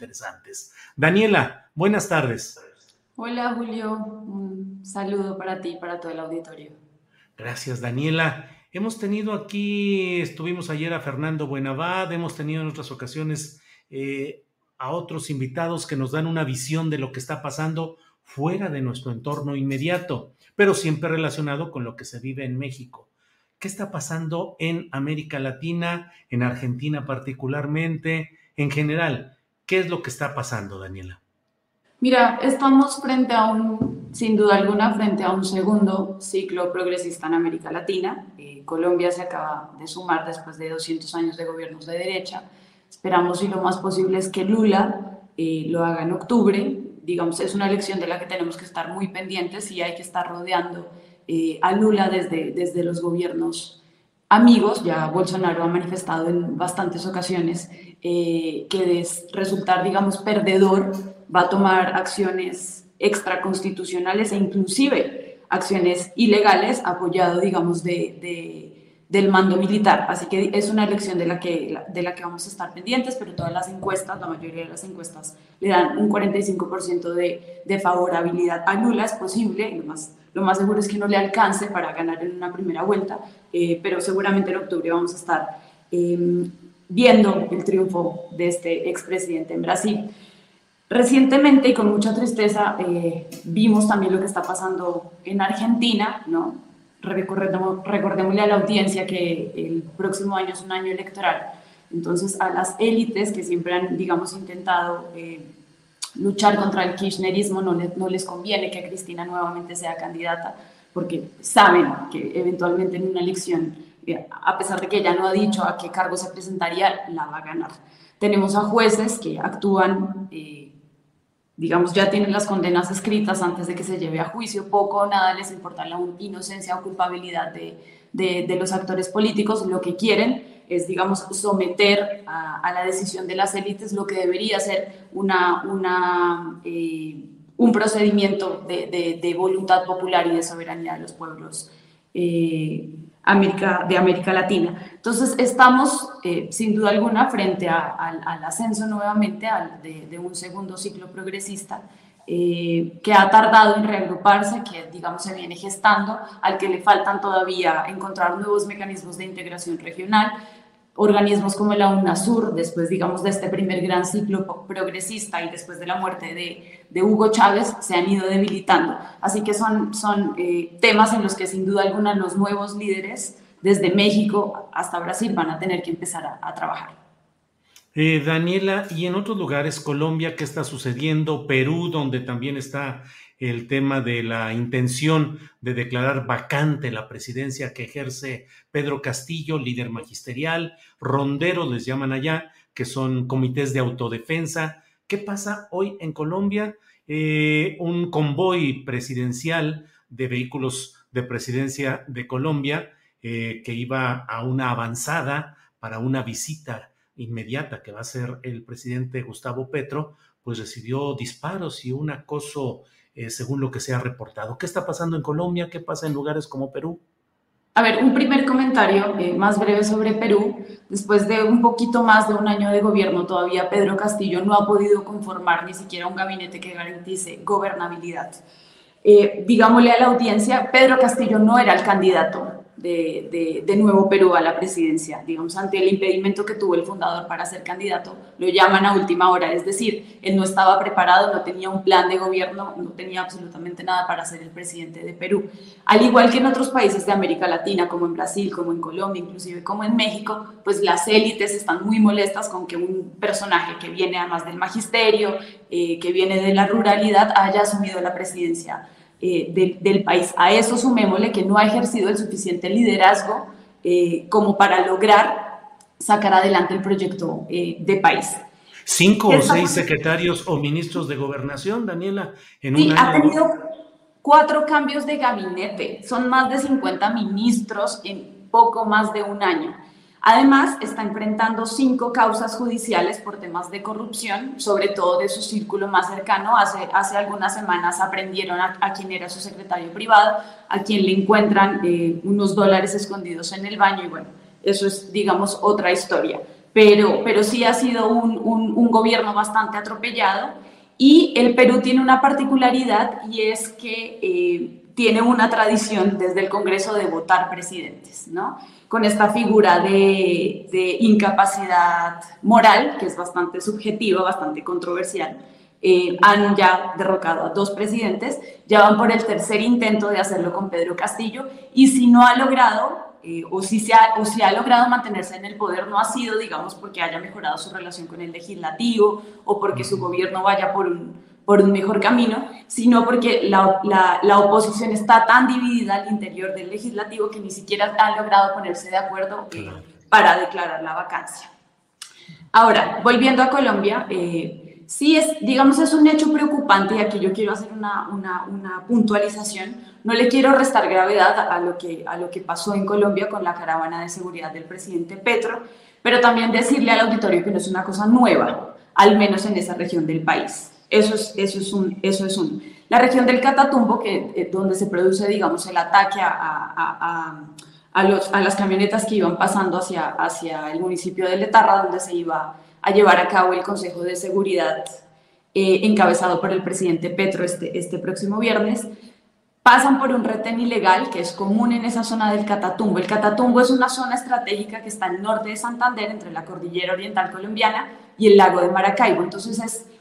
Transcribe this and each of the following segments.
Interesantes. Daniela, buenas tardes. Hola Julio, un saludo para ti y para todo el auditorio. Gracias Daniela. Hemos tenido aquí, estuvimos ayer a Fernando Buenavad, hemos tenido en otras ocasiones eh, a otros invitados que nos dan una visión de lo que está pasando fuera de nuestro entorno inmediato, pero siempre relacionado con lo que se vive en México. ¿Qué está pasando en América Latina, en Argentina particularmente, en general? ¿Qué es lo que está pasando, Daniela? Mira, estamos frente a un, sin duda alguna, frente a un segundo ciclo progresista en América Latina. Eh, Colombia se acaba de sumar después de 200 años de gobiernos de derecha. Esperamos y lo más posible es que Lula eh, lo haga en octubre. Digamos, es una elección de la que tenemos que estar muy pendientes y hay que estar rodeando eh, a Lula desde, desde los gobiernos amigos, ya Bolsonaro ha manifestado en bastantes ocasiones eh, que resultar, digamos, perdedor, va a tomar acciones extraconstitucionales e inclusive acciones ilegales apoyado, digamos, de, del mando militar. Así que es una elección de la, que, de la que vamos a estar pendientes, pero todas las encuestas, la mayoría de las encuestas, le dan un 45% de, de favorabilidad a Lula. Es posible, lo más lo más seguro es que no le alcance para ganar en una primera vuelta, eh, pero seguramente en octubre vamos a estar em, viendo el triunfo de este expresidente en Brasil. Recientemente y con mucha tristeza eh, vimos también lo que está pasando en Argentina, ¿no? Recordémosle a la audiencia que el próximo año es un año electoral. Entonces, a las élites que siempre han, digamos, intentado eh, luchar contra el kirchnerismo, no, no les conviene que Cristina nuevamente sea candidata, porque saben que eventualmente en una elección, eh, a pesar de que ella no ha dicho a qué cargo se presentaría, la va a ganar. Tenemos a jueces que actúan, eh, digamos, ya tienen las condenas escritas antes de que se lleve a juicio, poco o nada les importa la inocencia o culpabilidad de, de, de los actores políticos, lo que quieren es, digamos, someter a, la decisión de las élites lo que debería ser una, una, eh, un procedimiento de, de, voluntad popular y de soberanía de los pueblos eh, América, de América Latina. Entonces, estamos, eh, sin duda alguna, frente al ascenso nuevamente al, de, un segundo ciclo progresista. que ha tardado en reagruparse, que digamos se viene gestando, al que le faltan todavía encontrar nuevos mecanismos de integración regional, organismos como la UNASUR, después, digamos, de este primer gran ciclo progresista y después de la muerte de, Hugo Chávez, se han ido debilitando. Así que son, son eh, temas en los que sin duda alguna los nuevos líderes, desde México hasta Brasil, van a tener que empezar a, trabajar. Eh, Daniela, y en otros lugares, Colombia, ¿qué está sucediendo? Perú, donde también está el tema de la intención de declarar vacante la presidencia que ejerce Pedro Castillo, líder magisterial, ronderos les llaman allá, que son comités de autodefensa. ¿Qué pasa hoy en Colombia? Eh, un convoy presidencial de vehículos de presidencia de Colombia eh, que iba a una avanzada para una visita inmediata que va a ser el presidente Gustavo Petro, pues recibió disparos y un acoso eh, según lo que se ha reportado. ¿Qué está pasando en Colombia? ¿Qué pasa en lugares como Perú? A ver, un primer comentario eh, más breve sobre Perú. Después de un poquito más de un año de gobierno, todavía Pedro Castillo no ha podido conformar ni siquiera un gabinete que garantice gobernabilidad. Eh, digámosle a la audiencia, Pedro Castillo no era el candidato de, de, Nuevo Perú a la presidencia. Digamos, ante el impedimento que tuvo el fundador para ser candidato, lo llaman a última hora. Es decir, él no estaba preparado, no tenía un plan de gobierno, no tenía absolutamente nada para ser el presidente de Perú. Al igual que en otros países de América Latina, como en Brasil, como en Colombia, inclusive como en México, pues las élites están muy molestas con que un personaje que viene además del magisterio, eh, que viene de la ruralidad, haya asumido la presidencia eh, del, país. A eso sumémosle que no ha ejercido el suficiente liderazgo eh, como para lograr sacar adelante el proyecto eh, de país. Cinco o seis secretarios o ministros de gobernación, Daniela, en sí, ha tenido cuatro cambios de gabinete. Son más de 50 ministros en poco más de un año. Además, está enfrentando cinco causas judiciales por temas de corrupción, sobre todo de su círculo más cercano. Hace, hace algunas semanas aprendieron a, quien era su secretario privado, a quien le encuentran eh, unos dólares escondidos en el baño y bueno, eso es, digamos, otra historia. Pero, pero sí ha sido un, un, gobierno bastante atropellado y el Perú tiene una particularidad y es que eh, tiene una tradición desde el Congreso de votar presidentes, ¿no? con esta figura de, incapacidad moral, que es bastante subjetiva, bastante controversial. Eh, han ya derrocado a dos presidentes, ya van por el tercer intento de hacerlo con Pedro Castillo, y si no ha logrado, eh, o, si se ha, o si ha logrado mantenerse en el poder, no ha sido, digamos, porque haya mejorado su relación con el legislativo o porque su gobierno vaya por un, por un mejor camino, sino porque la, la, oposición está tan dividida al interior del legislativo que ni siquiera han logrado ponerse de acuerdo eh, para declarar la vacancia. Ahora, volviendo a Colombia, eh, sí es, digamos, es un hecho preocupante y aquí yo quiero hacer una, una, una, puntualización. No le quiero restar gravedad a lo, que, a lo que pasó en Colombia con la caravana de seguridad del presidente Petro, pero también decirle al auditorio que no es una cosa nueva, al menos en esa región del país. Eso es, eso es, un, eso es un. La región del Catatumbo, que, eh, donde se produce, digamos, el ataque a, a, a, los, a, las camionetas que iban pasando hacia, hacia el municipio de Letarra, donde se iba a llevar a cabo el Consejo de Seguridad eh, encabezado por el presidente Petro este, este próximo viernes, pasan por un retén ilegal que es común en esa zona del Catatumbo. El Catatumbo es una zona estratégica que está al norte de Santander, entre la cordillera oriental colombiana y el lago de Maracaibo. Entonces es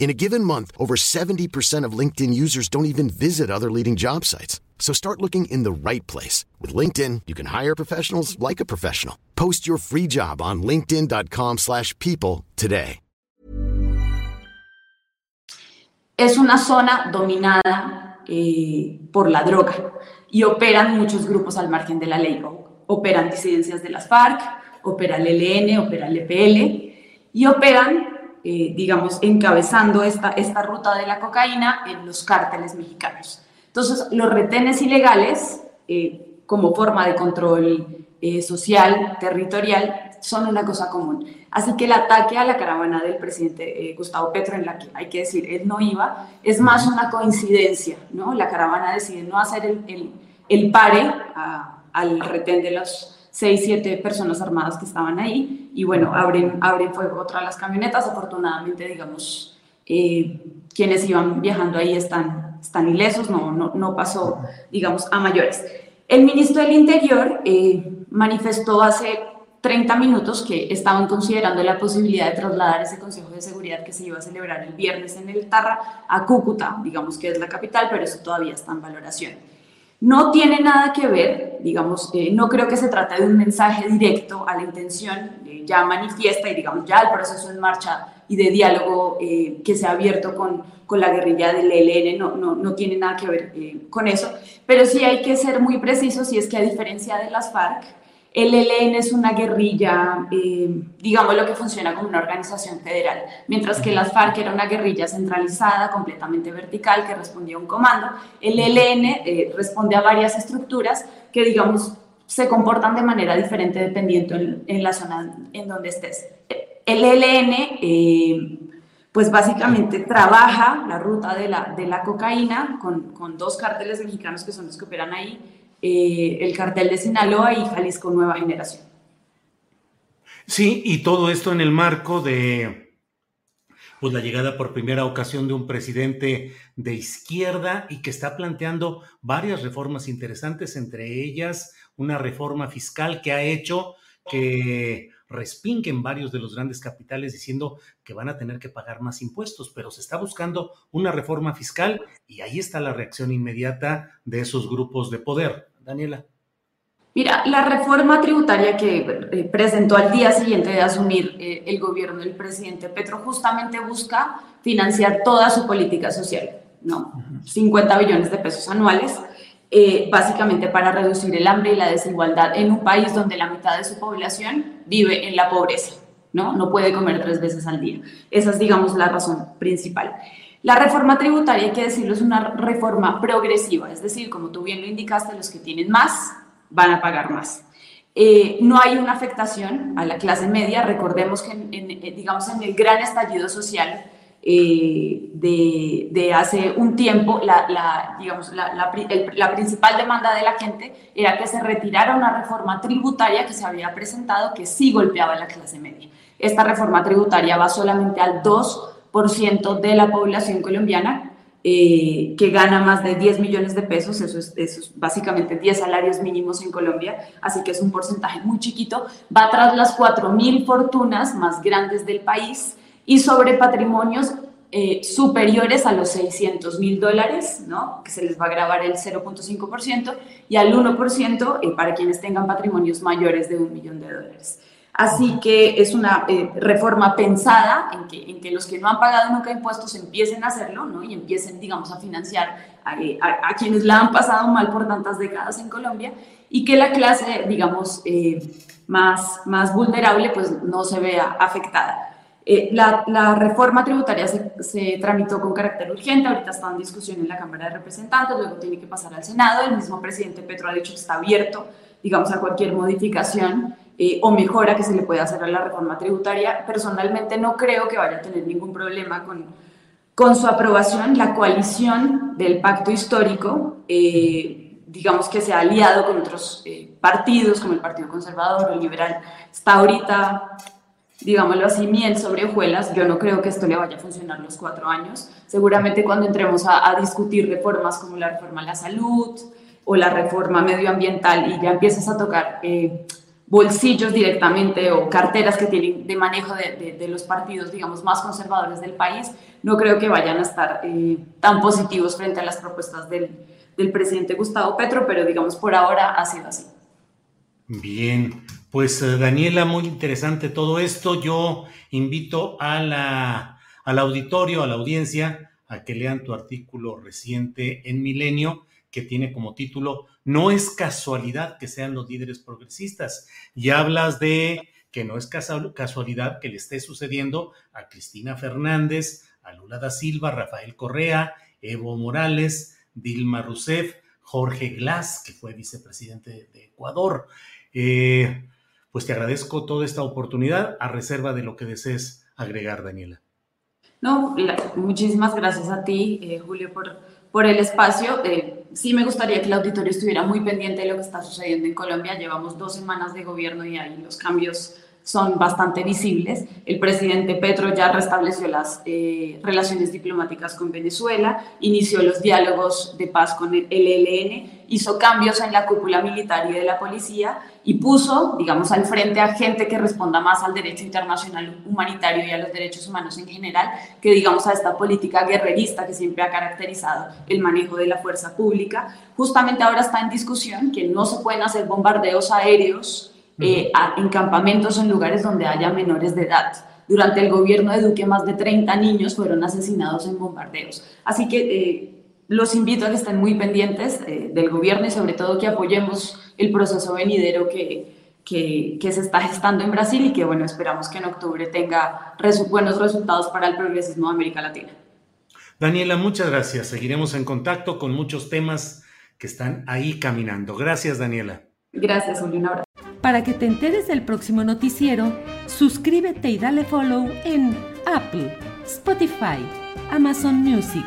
In a given month, over 70% of LinkedIn users don't even visit other leading job sites. So start looking in the right place. With LinkedIn, you can hire professionals like a professional. Post your free job on linkedin.com slash people today. Es una zona dominada eh, por la droga y operan muchos grupos al margen de la ley. Operan disidencias de las FARC, opera el ELN, opera el EPL y operan eh, digamos, encabezando esta, esta ruta de la cocaína en los cárteles mexicanos. Entonces, los retenes ilegales, eh, como forma de control eh, social, territorial, son una cosa común. Así que el ataque a la caravana del presidente Gustavo Petro, en la que hay que decir, él no iba, es más una coincidencia, ¿no? La caravana decide no hacer el, el, el pare al retén de los seis, siete personas armadas que estaban ahí y bueno, abren, abren fuego contra las camionetas. Afortunadamente, digamos, eh, quienes iban viajando ahí están, están ilesos, no, no, no, pasó, digamos, a mayores. El ministro del Interior eh, manifestó hace 30 minutos que estaban considerando la posibilidad de trasladar ese Consejo de Seguridad que se iba a celebrar el viernes en el Tarra a Cúcuta, digamos que es la capital, pero eso todavía está en valoración. No tiene nada que ver, digamos, eh, no creo que se trate de un mensaje directo a la intención, ya manifiesta y digamos ya el proceso en marcha y de diálogo eh, que se ha abierto con, con la guerrilla del ELN no, no, no tiene nada que ver eh, con eso, pero sí hay que ser muy precisos y es que a diferencia de las FARC, el ELN es una guerrilla, eh, digamos lo que funciona como una organización federal, mientras que las FARC era una guerrilla centralizada, completamente vertical, que respondía a un comando. El ELN eh, responde a varias estructuras que, digamos, se comportan de manera diferente dependiendo en, la zona en donde estés. El ELN, eh, pues básicamente trabaja la ruta de la, de la cocaína con, con dos cárteles mexicanos que son los que operan ahí eh, el cartel de Sinaloa y Jalisco Nueva Generación. Sí, y todo esto en el marco de pues, la llegada por primera ocasión de un presidente de izquierda y que está planteando varias reformas interesantes, entre ellas una reforma fiscal que ha hecho que respinguen varios de los grandes capitales diciendo que van a tener que pagar más impuestos, pero se está buscando una reforma fiscal y ahí está la reacción inmediata de esos grupos de poder. Daniela. Mira, la reforma tributaria que eh, presentó al día siguiente de asumir eh, el gobierno del presidente Petro justamente busca financiar toda su política social, ¿no? 50 billones de pesos anuales, eh, básicamente para reducir el hambre y la desigualdad en un país donde la mitad de su población vive en la pobreza, ¿no? No puede comer tres veces al día. Esa es, digamos, la razón principal. La reforma tributaria, hay que decirlo, es una reforma progresiva, es decir, como tú bien lo indicaste, los que tienen más van a pagar más. Eh, no hay una afectación a la clase media, recordemos que, en, eh, digamos, en el gran estallido social eh, de, hace un tiempo, la, digamos, la, la, principal demanda de la gente era que se retirara una reforma tributaria que se había presentado que sí golpeaba a la clase media. Esta reforma tributaria va solamente al 2 ciento de la población colombiana eh, que gana más de 10 millones de pesos, eso es, básicamente 10 salarios mínimos en Colombia, así que es un porcentaje muy chiquito, va tras las 4 mil fortunas más grandes del país y sobre patrimonios eh, superiores a los 600 mil dólares, ¿no? que se les va a grabar el 0.5%, y al 1% eh, para quienes tengan patrimonios mayores de un millón de dólares. Así que es una eh, reforma pensada en que, en que los que no han pagado nunca impuestos empiecen a hacerlo ¿no? y empiecen, digamos, a financiar a, quienes la han pasado mal por tantas décadas en Colombia y que la clase, digamos, eh, más, más vulnerable pues no se vea afectada. Eh, la, reforma tributaria se, se, tramitó con carácter urgente, ahorita está en discusión en la Cámara de Representantes, luego tiene que pasar al Senado, el mismo presidente Petro ha dicho que está abierto, digamos, a cualquier modificación eh, o mejora que se le puede hacer a la reforma tributaria. Personalmente no creo que vaya a tener ningún problema con, con su aprobación. La coalición del pacto histórico, eh, digamos que se ha aliado con otros eh, partidos, como el Partido Conservador o el Liberal, está ahorita, digámoslo así, miel sobre hojuelas. Yo no creo que esto le vaya a funcionar los cuatro años. Seguramente cuando entremos a, a discutir reformas como la reforma a la salud o la reforma medioambiental y ya empiezas a tocar bolsillos directamente o carteras que tienen de manejo de, de, los partidos, digamos, más conservadores del país, no creo que vayan a estar eh, tan positivos frente a las propuestas del, del presidente Gustavo Petro, pero digamos, por ahora ha sido así. Bien, pues eh, Daniela, muy interesante todo esto. Yo invito a la, al auditorio, a la audiencia, a que lean tu artículo reciente en Milenio, que tiene como título no es casualidad que sean los líderes progresistas. Y hablas de que no es casualidad que le esté sucediendo a Cristina Fernández, a Lula da Silva, Rafael Correa, Evo Morales, Dilma Rousseff, Jorge Glass, que fue vicepresidente de Ecuador. Eh, pues te agradezco toda esta oportunidad a reserva de lo que desees agregar, Daniela. No, muchísimas gracias a ti, eh, Julio, por, por el espacio. Eh, sí me gustaría que el auditorio estuviera muy pendiente de lo que está sucediendo en Colombia. Llevamos dos semanas de gobierno y ahí los cambios son bastante visibles. El presidente Petro ya restableció las eh, relaciones diplomáticas con Venezuela, inició los diálogos de paz con el ELN, hizo cambios en la cúpula militar y de la policía y puso, digamos, al frente a gente que responda más al derecho internacional humanitario y a los derechos humanos en general, que digamos a esta política guerrerista que siempre ha caracterizado el manejo de la fuerza pública. Justamente ahora está en discusión que no se pueden hacer bombardeos aéreos eh, en campamentos en lugares donde haya menores de edad. Durante el gobierno de Duque, más de 30 niños fueron asesinados en bombardeos. Así que eh, los invito a que estén muy pendientes eh, del gobierno y sobre todo que apoyemos el proceso venidero que, que, que, se está gestando en Brasil y que, bueno, esperamos que en octubre tenga buenos resultados para el progresismo de América Latina. Daniela, muchas gracias. Seguiremos en contacto con muchos temas que están ahí caminando. Gracias, Daniela. Gracias, Julio. Un abrazo. Para que te enteres del próximo noticiero, suscríbete y dale follow en Apple, Spotify, Amazon Music,